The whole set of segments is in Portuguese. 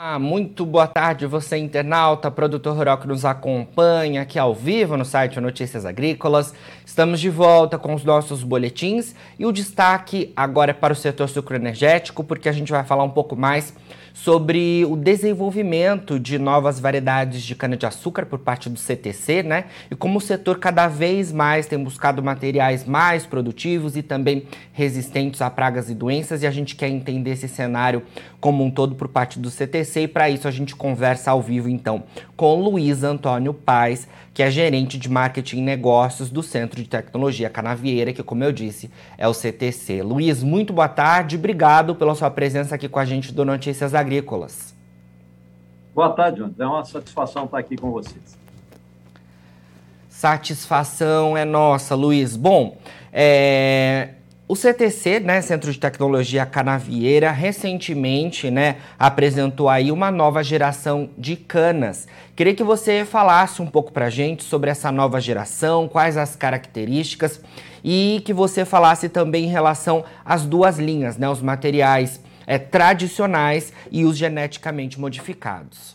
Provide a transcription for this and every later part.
Ah, muito boa tarde, você internauta, produtor rural que nos acompanha aqui ao vivo no site Notícias Agrícolas. Estamos de volta com os nossos boletins e o destaque agora é para o setor sucroenergético, porque a gente vai falar um pouco mais sobre o desenvolvimento de novas variedades de cana-de-açúcar por parte do CTC, né? E como o setor cada vez mais tem buscado materiais mais produtivos e também resistentes a pragas e doenças, e a gente quer entender esse cenário como um todo por parte do CTC, e para isso a gente conversa ao vivo então com Luiz Antônio Paz, que é gerente de marketing e negócios do Centro de Tecnologia Canavieira, que, como eu disse, é o CTC. Luiz, muito boa tarde, obrigado pela sua presença aqui com a gente do Notícias Agrícolas. Boa tarde, João. É uma satisfação estar aqui com vocês. Satisfação é nossa, Luiz. Bom, é, o CTC, né, Centro de Tecnologia Canavieira, recentemente, né, apresentou aí uma nova geração de canas. Queria que você falasse um pouco para a gente sobre essa nova geração, quais as características e que você falasse também em relação às duas linhas, né, os materiais é, tradicionais e os geneticamente modificados.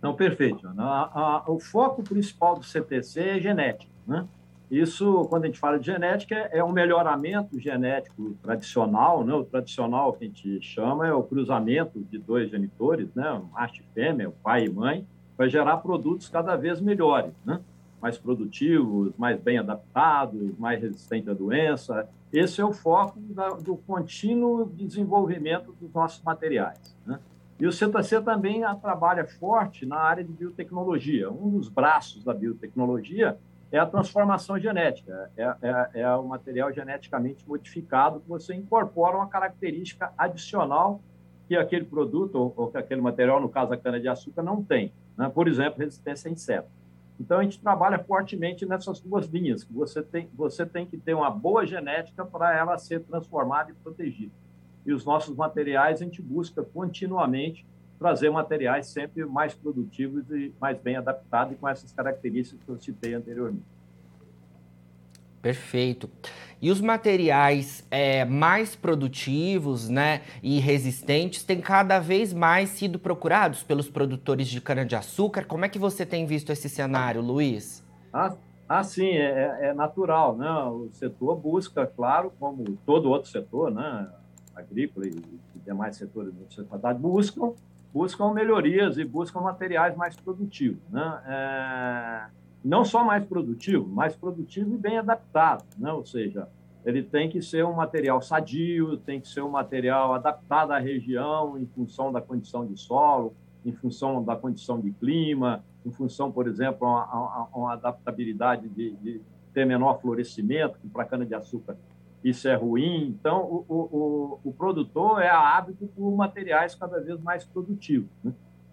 Não, perfeito. O foco principal do CTC é genética, né? Isso, quando a gente fala de genética, é um melhoramento genético tradicional, né? O tradicional que a gente chama é o cruzamento de dois genitores, né? Macho e fêmea, pai e mãe, para gerar produtos cada vez melhores, né? Mais produtivos, mais bem adaptados, mais resistentes à doença. Esse é o foco da, do contínuo desenvolvimento dos nossos materiais, né? E o CTC também trabalha forte na área de biotecnologia. Um dos braços da biotecnologia é a transformação genética, é, é, é, o material geneticamente modificado que você incorpora uma característica adicional que aquele produto ou, ou que aquele material, no caso a cana-de-açúcar, não tem. Né? Por exemplo, resistência a inseto. Então, a gente trabalha fortemente nessas duas linhas, que você tem, você tem que ter uma boa genética para ela ser transformada e protegida. E os nossos materiais, a gente busca continuamente trazer materiais sempre mais produtivos e mais bem adaptados e com essas características que eu citei anteriormente. Perfeito. E os materiais é, mais produtivos né, e resistentes têm cada vez mais sido procurados pelos produtores de cana-de-açúcar. Como é que você tem visto esse cenário, Luiz? Ah, ah sim, é, é, é natural. Né? O setor busca, claro, como todo outro setor, né, agrícola e, e demais setores da sociedade, buscam buscam melhorias e buscam materiais mais produtivos. Né? É, não só mais produtivo, mais produtivo e bem adaptado. Né? Ou seja, ele tem que ser um material sadio, tem que ser um material adaptado à região em função da condição de solo, em função da condição de clima, em função, por exemplo, a, uma adaptabilidade de, de ter menor florescimento, que para cana-de-açúcar isso é ruim. Então, o, o, o, produtor é hábito por materiais cada vez mais produtivos. Né?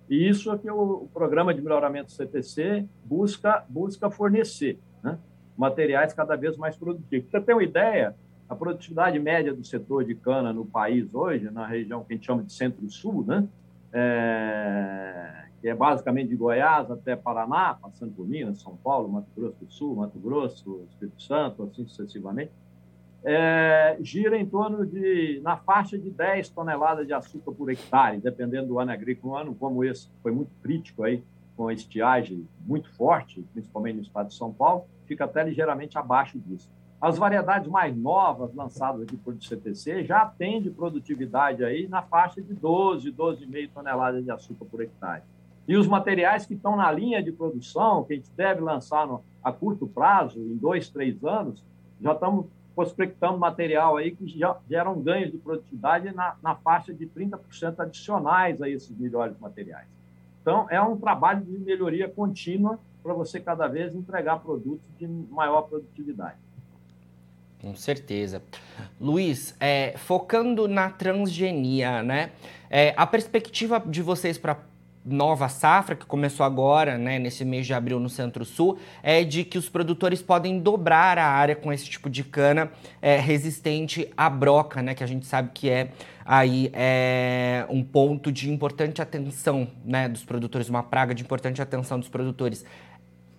E isso é que o, o, programa de melhoramento CTC busca, busca fornecer, né? materiais cada vez mais produtivos. Você ter uma ideia, a produtividade média do setor de cana no país hoje, na região que a gente chama de Centro-Sul, né? É, que é basicamente de Goiás até Paraná, passando por Minas, São Paulo, Mato Grosso do Sul, Mato Grosso, Espírito Santo, assim sucessivamente, é, gira em torno de, na faixa de 10 toneladas de açúcar por hectare, dependendo do ano agrícola. Um ano como esse foi muito crítico aí, com a estiagem muito forte, principalmente no estado de São Paulo, fica até ligeiramente abaixo disso. As variedades mais novas lançadas aqui por CTC já atende produtividade aí na faixa de 12, 12,5 toneladas de açúcar por hectare. E os materiais que estão na linha de produção, que a gente deve lançar no, a curto prazo, em dois, três anos, já estamos prospectando material aí que geram ganhos de produtividade na, na faixa de 30% adicionais a esses melhores materiais. Então, é um trabalho de melhoria contínua para você cada vez entregar produtos de maior produtividade. Com certeza. Luiz, é, focando na transgenia, né? É, a perspectiva de vocês para nova safra, que começou agora, né, nesse mês de abril no Centro-Sul, é de que os produtores podem dobrar a área com esse tipo de cana é, resistente à broca, né, que a gente sabe que é aí é um ponto de importante atenção né, dos produtores, uma praga de importante atenção dos produtores.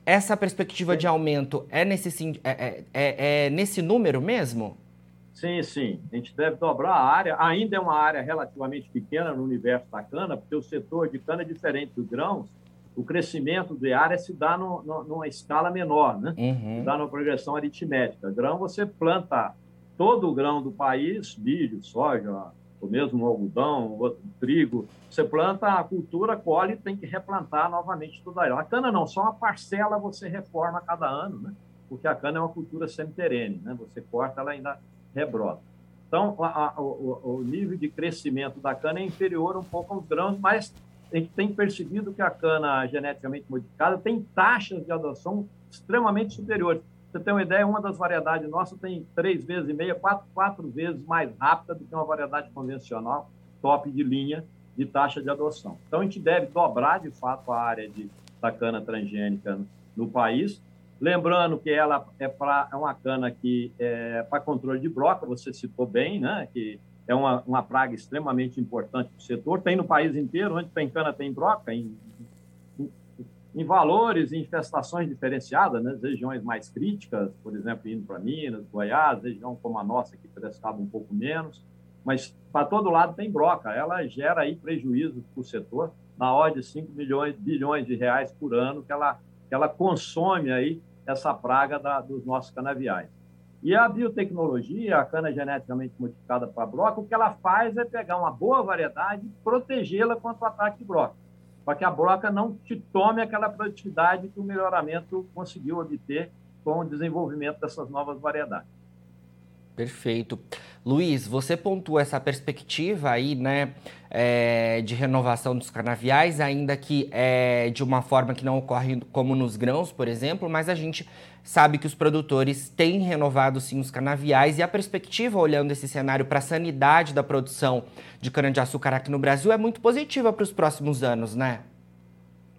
Essa perspectiva de aumento é nesse, é, é, é, é nesse número mesmo? Sim, sim. A gente deve dobrar a área. Ainda é uma área relativamente pequena no universo da cana, porque o setor de cana é diferente dos grãos. O crescimento de área se dá no, no, numa escala menor, né? Uhum. Se dá numa progressão aritmética. Grão, você planta todo o grão do país, milho, soja, o mesmo algodão, outro trigo. Você planta a cultura, colhe e tem que replantar novamente tudo aí. A cana não, só uma parcela você reforma a cada ano, né? Porque a cana é uma cultura semi-perene, né? Você corta, ela ainda rebrota. Então, a, a, o, o, nível de crescimento da cana é inferior um pouco aos grãos, mas a gente tem percebido que a cana geneticamente modificada tem taxas de adoção extremamente superiores. Você tem uma ideia, uma das variedades nossas tem três vezes e meia, quatro, quatro vezes mais rápida do que uma variedade convencional, top de linha, de taxa de adoção. Então, a gente deve dobrar, de fato, a área de, da cana transgênica no, no país, Lembrando que ela é, pra, é uma cana que é para controle de broca, você citou bem, né? que é uma, uma praga extremamente importante para o setor. Tem no país inteiro, onde tem cana tem broca, em, em, em valores e infestações diferenciadas, né? regiões mais críticas, por exemplo, indo para Minas, Goiás, região como a nossa, que prestava um pouco menos. Mas para todo lado tem broca, ela gera aí prejuízo para o setor na ordem de 5 milhões, bilhões de reais por ano que ela que ela consome aí essa praga da, dos nossos canaviais. E a biotecnologia, a cana geneticamente modificada para broca, o que ela faz é pegar uma boa variedade e protegê-la contra o ataque de broca, para que a broca não te tome aquela produtividade que o melhoramento conseguiu obter com o desenvolvimento dessas novas variedades. Perfeito. Luiz, você pontua essa perspectiva aí, né, é, de renovação dos canaviais, ainda que é, de uma forma que não ocorre como nos grãos, por exemplo, mas a gente sabe que os produtores têm renovado sim os canaviais e a perspectiva, olhando esse cenário para a sanidade da produção de cana-de-açúcar aqui no Brasil, é muito positiva para os próximos anos, né?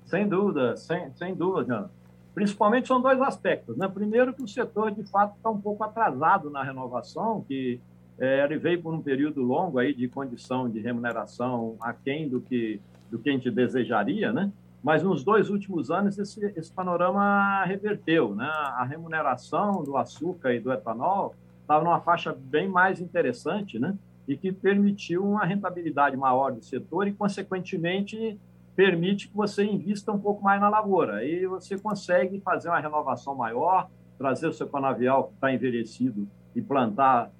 Sem dúvida, sem, sem dúvida, Jean. Principalmente são dois aspectos. Né? Primeiro, que o setor, de fato, está um pouco atrasado na renovação, que é, ele veio por um período longo aí de condição de remuneração aquém do que, do que a gente desejaria, né? mas nos dois últimos anos esse, esse panorama reverteu. Né? A remuneração do açúcar e do etanol estava numa faixa bem mais interessante né? e que permitiu uma rentabilidade maior do setor e, consequentemente, permite que você invista um pouco mais na lavoura. Aí você consegue fazer uma renovação maior, trazer o seu canavial que está envelhecido e plantar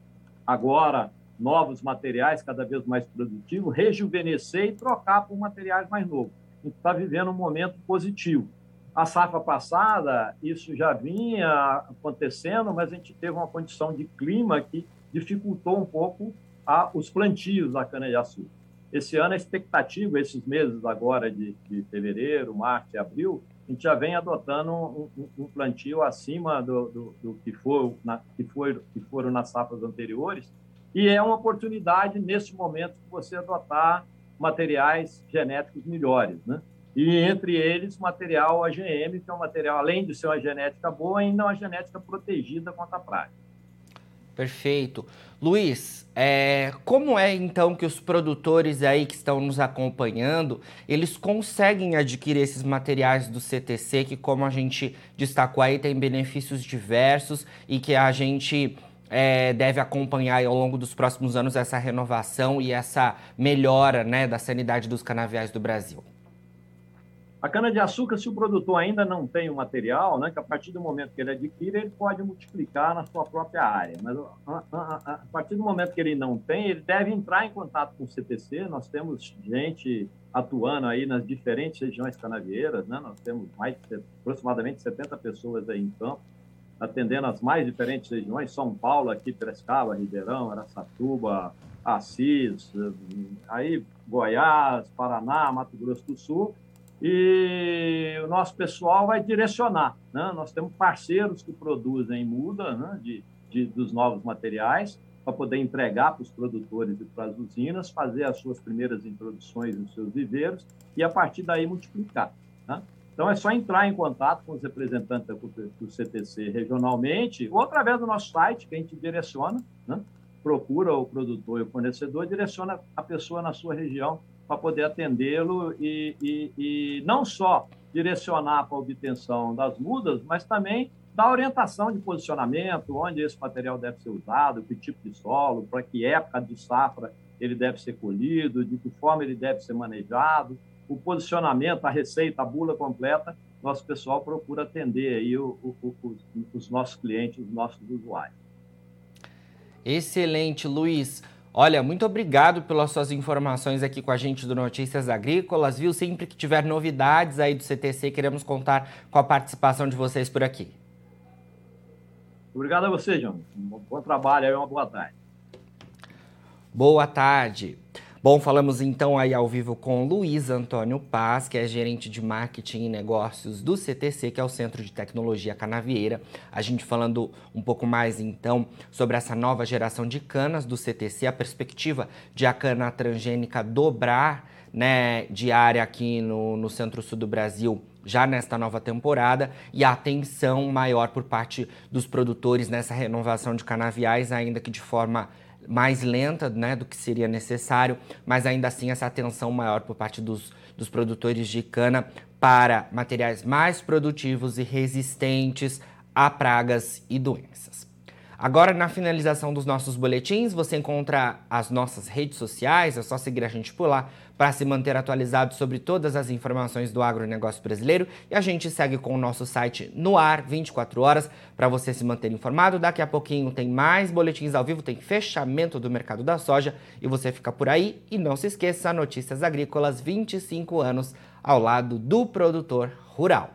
agora novos materiais cada vez mais produtivos, rejuvenescer e trocar por materiais mais novos. A gente está vivendo um momento positivo. A safra passada, isso já vinha acontecendo, mas a gente teve uma condição de clima que dificultou um pouco a, os plantios da cana-de-açúcar. Esse ano, a expectativa, esses meses agora de, de fevereiro, março e abril, a gente já vem adotando um, um, plantio acima do, do, do que, for, na, que, que foram nas safras anteriores, e é uma oportunidade, nesse momento, você adotar materiais genéticos melhores, né? E entre eles, material AGM, que é um material, além de ser uma genética boa, ainda é uma genética protegida contra a praga. Perfeito. Luiz, é, como é então que os produtores aí que estão nos acompanhando, eles conseguem adquirir esses materiais do CTC, que como a gente destacou aí, tem benefícios diversos e que a gente é, deve acompanhar ao longo dos próximos anos essa renovação e essa melhora né, da sanidade dos canaviais do Brasil? A cana-de-açúcar, se o produtor ainda não tem o material, né, que a partir do momento que ele adquire, ele pode multiplicar na sua própria área. Mas a, a, a, partir do momento que ele não tem, ele deve entrar em contato com o CTC. Nós temos gente atuando aí nas diferentes regiões canavieiras, né? nós temos mais de, aproximadamente 70 pessoas aí em campo, atendendo as mais diferentes regiões, São Paulo, aqui, Piracicaba, Ribeirão, Aracatuba, Assis, aí Goiás, Paraná, Mato Grosso do Sul, e o nosso pessoal vai direcionar. Né? Nós temos parceiros que produzem muda né? de, de, dos novos materiais para poder entregar para os produtores e para as usinas, fazer as suas primeiras introduções nos seus viveiros e, a partir daí, multiplicar. Né? Então, é só entrar em contato com os representantes do CTC regionalmente ou através do nosso site, que a gente direciona, né? procura o produtor e o fornecedor, direciona a pessoa na sua região para poder atendê-lo e, e, e, não só direcionar para a obtenção das mudas, mas também dar orientação de posicionamento, onde esse material deve ser usado, que tipo de solo, para que época de safra ele deve ser colhido, de que forma ele deve ser manejado, o posicionamento, a receita, a bula completa, nosso pessoal procura atender aí o, o, o, os nossos clientes, os nossos usuários. Excelente, Luiz. Olha, muito obrigado pelas suas informações aqui com a gente do Notícias Agrícolas, viu? Sempre que tiver novidades aí do CTC, queremos contar com a participação de vocês por aqui. Obrigado a você, João. Um bom trabalho e uma boa tarde. Boa tarde. Bom, falamos então aí ao vivo com Luiz Antônio Paz, que é gerente de marketing e negócios do CTC, que é o Centro de Tecnologia Canavieira. A gente falando um pouco mais então sobre essa nova geração de canas do CTC, a perspectiva de a cana transgênica dobrar né, de área aqui no, no centro-sul do Brasil já nesta nova temporada e a atenção maior por parte dos produtores nessa renovação de canaviais, ainda que de forma mais lenta né, do que seria necessário, mas ainda assim essa atenção maior por parte dos, dos produtores de cana para materiais mais produtivos e resistentes a pragas e doenças. Agora, na finalização dos nossos boletins, você encontra as nossas redes sociais, é só seguir a gente por lá para se manter atualizado sobre todas as informações do agronegócio brasileiro. E a gente segue com o nosso site no ar 24 horas para você se manter informado. Daqui a pouquinho tem mais boletins ao vivo, tem fechamento do mercado da soja e você fica por aí. E não se esqueça, Notícias Agrícolas 25 anos ao lado do produtor rural.